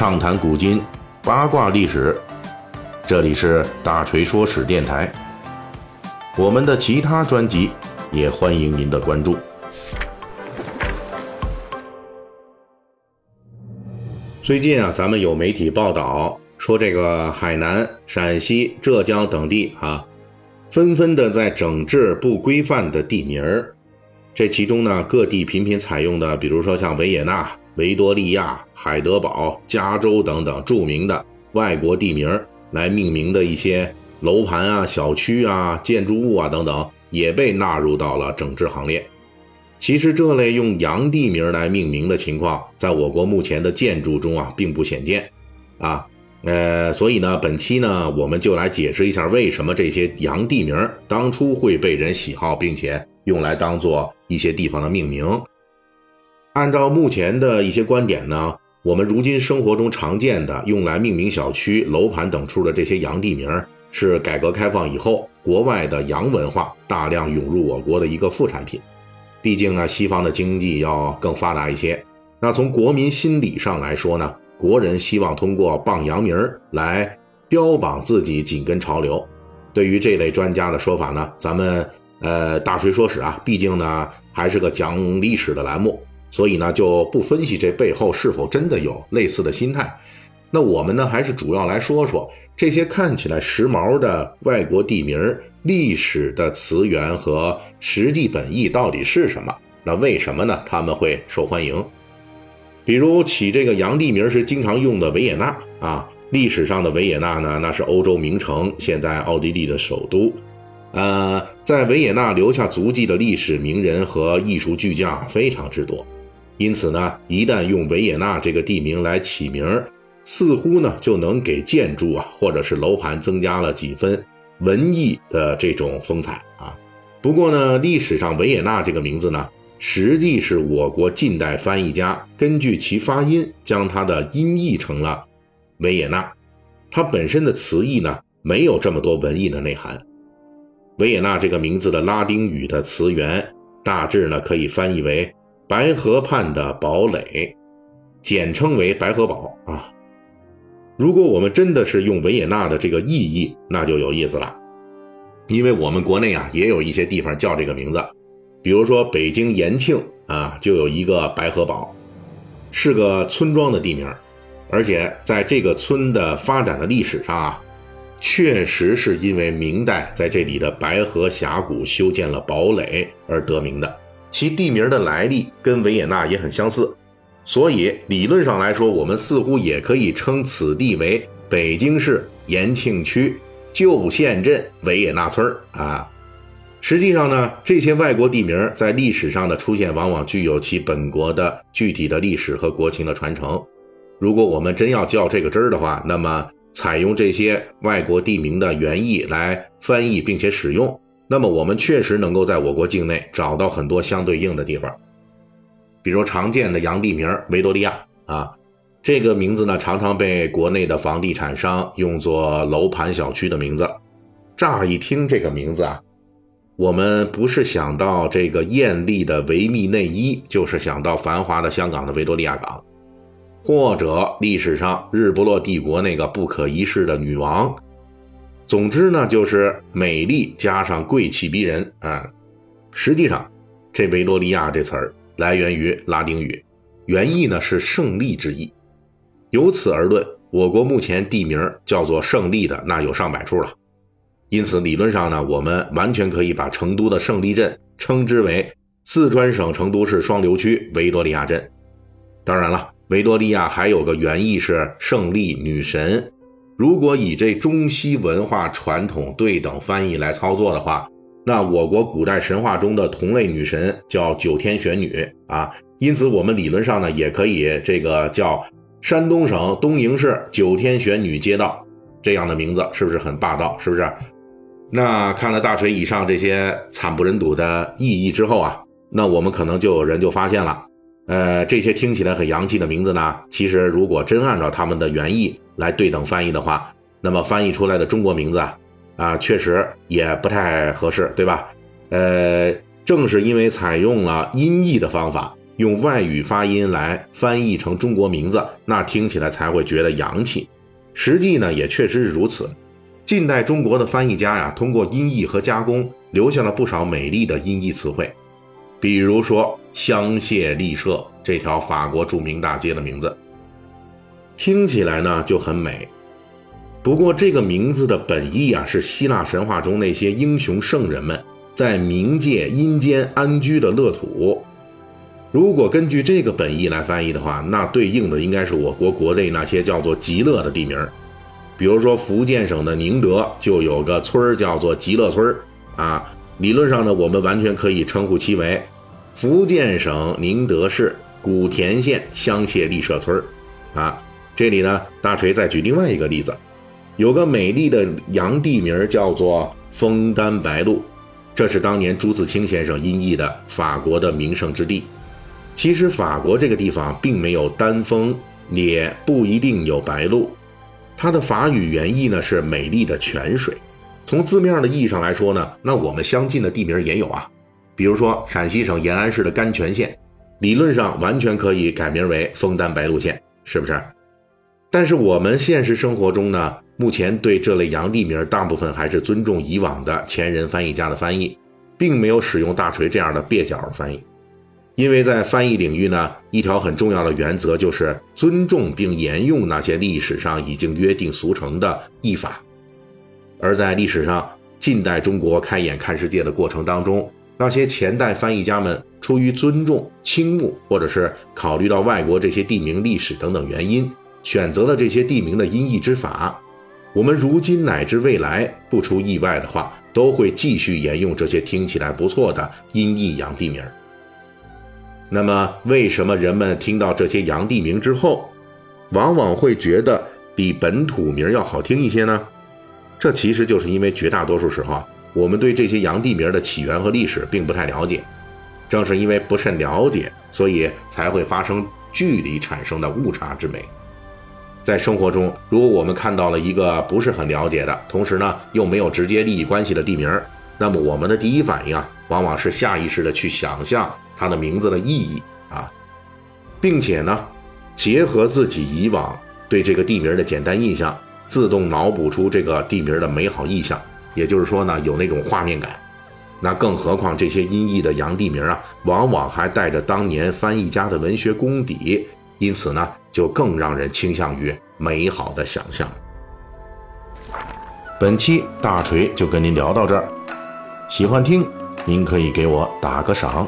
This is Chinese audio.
畅谈古今，八卦历史。这里是大锤说史电台。我们的其他专辑也欢迎您的关注。最近啊，咱们有媒体报道说，这个海南、陕西、浙江等地啊，纷纷的在整治不规范的地名儿。这其中呢，各地频频采用的，比如说像维也纳、维多利亚、海德堡、加州等等著名的外国地名来命名的一些楼盘啊、小区啊、建筑物啊等等，也被纳入到了整治行列。其实这类用洋地名来命名的情况，在我国目前的建筑中啊，并不鲜见，啊，呃，所以呢，本期呢，我们就来解释一下为什么这些洋地名当初会被人喜好，并且用来当做一些地方的命名。按照目前的一些观点呢，我们如今生活中常见的用来命名小区、楼盘等处的这些洋地名，是改革开放以后国外的洋文化大量涌入我国的一个副产品。毕竟呢，西方的经济要更发达一些。那从国民心理上来说呢，国人希望通过傍洋名来标榜自己紧跟潮流。对于这类专家的说法呢，咱们呃大锤说史啊，毕竟呢还是个讲历史的栏目，所以呢就不分析这背后是否真的有类似的心态。那我们呢，还是主要来说说这些看起来时髦的外国地名历史的词源和实际本意到底是什么？那为什么呢？他们会受欢迎？比如起这个洋地名是经常用的维也纳啊，历史上的维也纳呢，那是欧洲名城，现在奥地利的首都。呃，在维也纳留下足迹的历史名人和艺术巨匠非常之多，因此呢，一旦用维也纳这个地名来起名似乎呢就能给建筑啊或者是楼盘增加了几分文艺的这种风采啊。不过呢，历史上维也纳这个名字呢，实际是我国近代翻译家根据其发音将它的音译成了维也纳。它本身的词义呢没有这么多文艺的内涵。维也纳这个名字的拉丁语的词源大致呢可以翻译为白河畔的堡垒，简称为白河堡啊。如果我们真的是用维也纳的这个意义，那就有意思了，因为我们国内啊也有一些地方叫这个名字，比如说北京延庆啊就有一个白河堡，是个村庄的地名，而且在这个村的发展的历史上啊，确实是因为明代在这里的白河峡谷修建了堡垒而得名的，其地名的来历跟维也纳也很相似。所以理论上来说，我们似乎也可以称此地为北京市延庆区旧县镇维也纳村啊。实际上呢，这些外国地名在历史上的出现，往往具有其本国的具体的历史和国情的传承。如果我们真要较这个真儿的话，那么采用这些外国地名的原意来翻译并且使用，那么我们确实能够在我国境内找到很多相对应的地方。比如常见的洋地名维多利亚啊，这个名字呢常常被国内的房地产商用作楼盘小区的名字。乍一听这个名字啊，我们不是想到这个艳丽的维密内衣，就是想到繁华的香港的维多利亚港，或者历史上日不落帝国那个不可一世的女王。总之呢，就是美丽加上贵气逼人啊。实际上，这维多利亚这词儿。来源于拉丁语，原意呢是胜利之意。由此而论，我国目前地名叫做胜利的那有上百处了。因此，理论上呢，我们完全可以把成都的胜利镇称之为四川省成都市双流区维多利亚镇。当然了，维多利亚还有个原意是胜利女神。如果以这中西文化传统对等翻译来操作的话。那我国古代神话中的同类女神叫九天玄女啊，因此我们理论上呢也可以这个叫山东省东营市九天玄女街道这样的名字，是不是很霸道？是不是？那看了大锤以上这些惨不忍睹的意义之后啊，那我们可能就有人就发现了，呃，这些听起来很洋气的名字呢，其实如果真按照他们的原意来对等翻译的话，那么翻译出来的中国名字啊。啊，确实也不太合适，对吧？呃，正是因为采用了音译的方法，用外语发音来翻译成中国名字，那听起来才会觉得洋气。实际呢，也确实是如此。近代中国的翻译家呀，通过音译和加工，留下了不少美丽的音译词汇。比如说香榭丽舍这条法国著名大街的名字，听起来呢就很美。不过这个名字的本意啊，是希腊神话中那些英雄圣人们在冥界阴间安居的乐土。如果根据这个本意来翻译的话，那对应的应该是我国国内那些叫做极乐的地名。比如说福建省的宁德就有个村叫做极乐村啊。理论上呢，我们完全可以称呼其为福建省宁德市古田县香榭丽舍村啊。这里呢，大锤再举另外一个例子，有个美丽的洋地名叫做枫丹白露，这是当年朱自清先生音译的法国的名胜之地。其实法国这个地方并没有丹枫，也不一定有白露。它的法语原意呢是美丽的泉水。从字面的意义上来说呢，那我们相近的地名也有啊，比如说陕西省延安市的甘泉县，理论上完全可以改名为枫丹白露县，是不是？但是我们现实生活中呢，目前对这类洋地名大部分还是尊重以往的前人翻译家的翻译，并没有使用大锤这样的蹩脚翻译。因为在翻译领域呢，一条很重要的原则就是尊重并沿用那些历史上已经约定俗成的译法。而在历史上，近代中国开眼看世界的过程当中，那些前代翻译家们出于尊重、倾慕，或者是考虑到外国这些地名历史等等原因，选择了这些地名的音译之法。我们如今乃至未来，不出意外的话，都会继续沿用这些听起来不错的音译洋地名。那么，为什么人们听到这些洋地名之后，往往会觉得比本土名要好听一些呢？这其实就是因为绝大多数时候，我们对这些洋地名的起源和历史并不太了解。正是因为不甚了解，所以才会发生距离产生的误差之美。在生活中，如果我们看到了一个不是很了解的，同时呢又没有直接利益关系的地名，那么我们的第一反应啊，往往是下意识的去想象它的名字的意义啊，并且呢，结合自己以往对这个地名的简单印象。自动脑补出这个地名的美好意象，也就是说呢，有那种画面感。那更何况这些音译的洋地名啊，往往还带着当年翻译家的文学功底，因此呢，就更让人倾向于美好的想象。本期大锤就跟您聊到这儿，喜欢听您可以给我打个赏。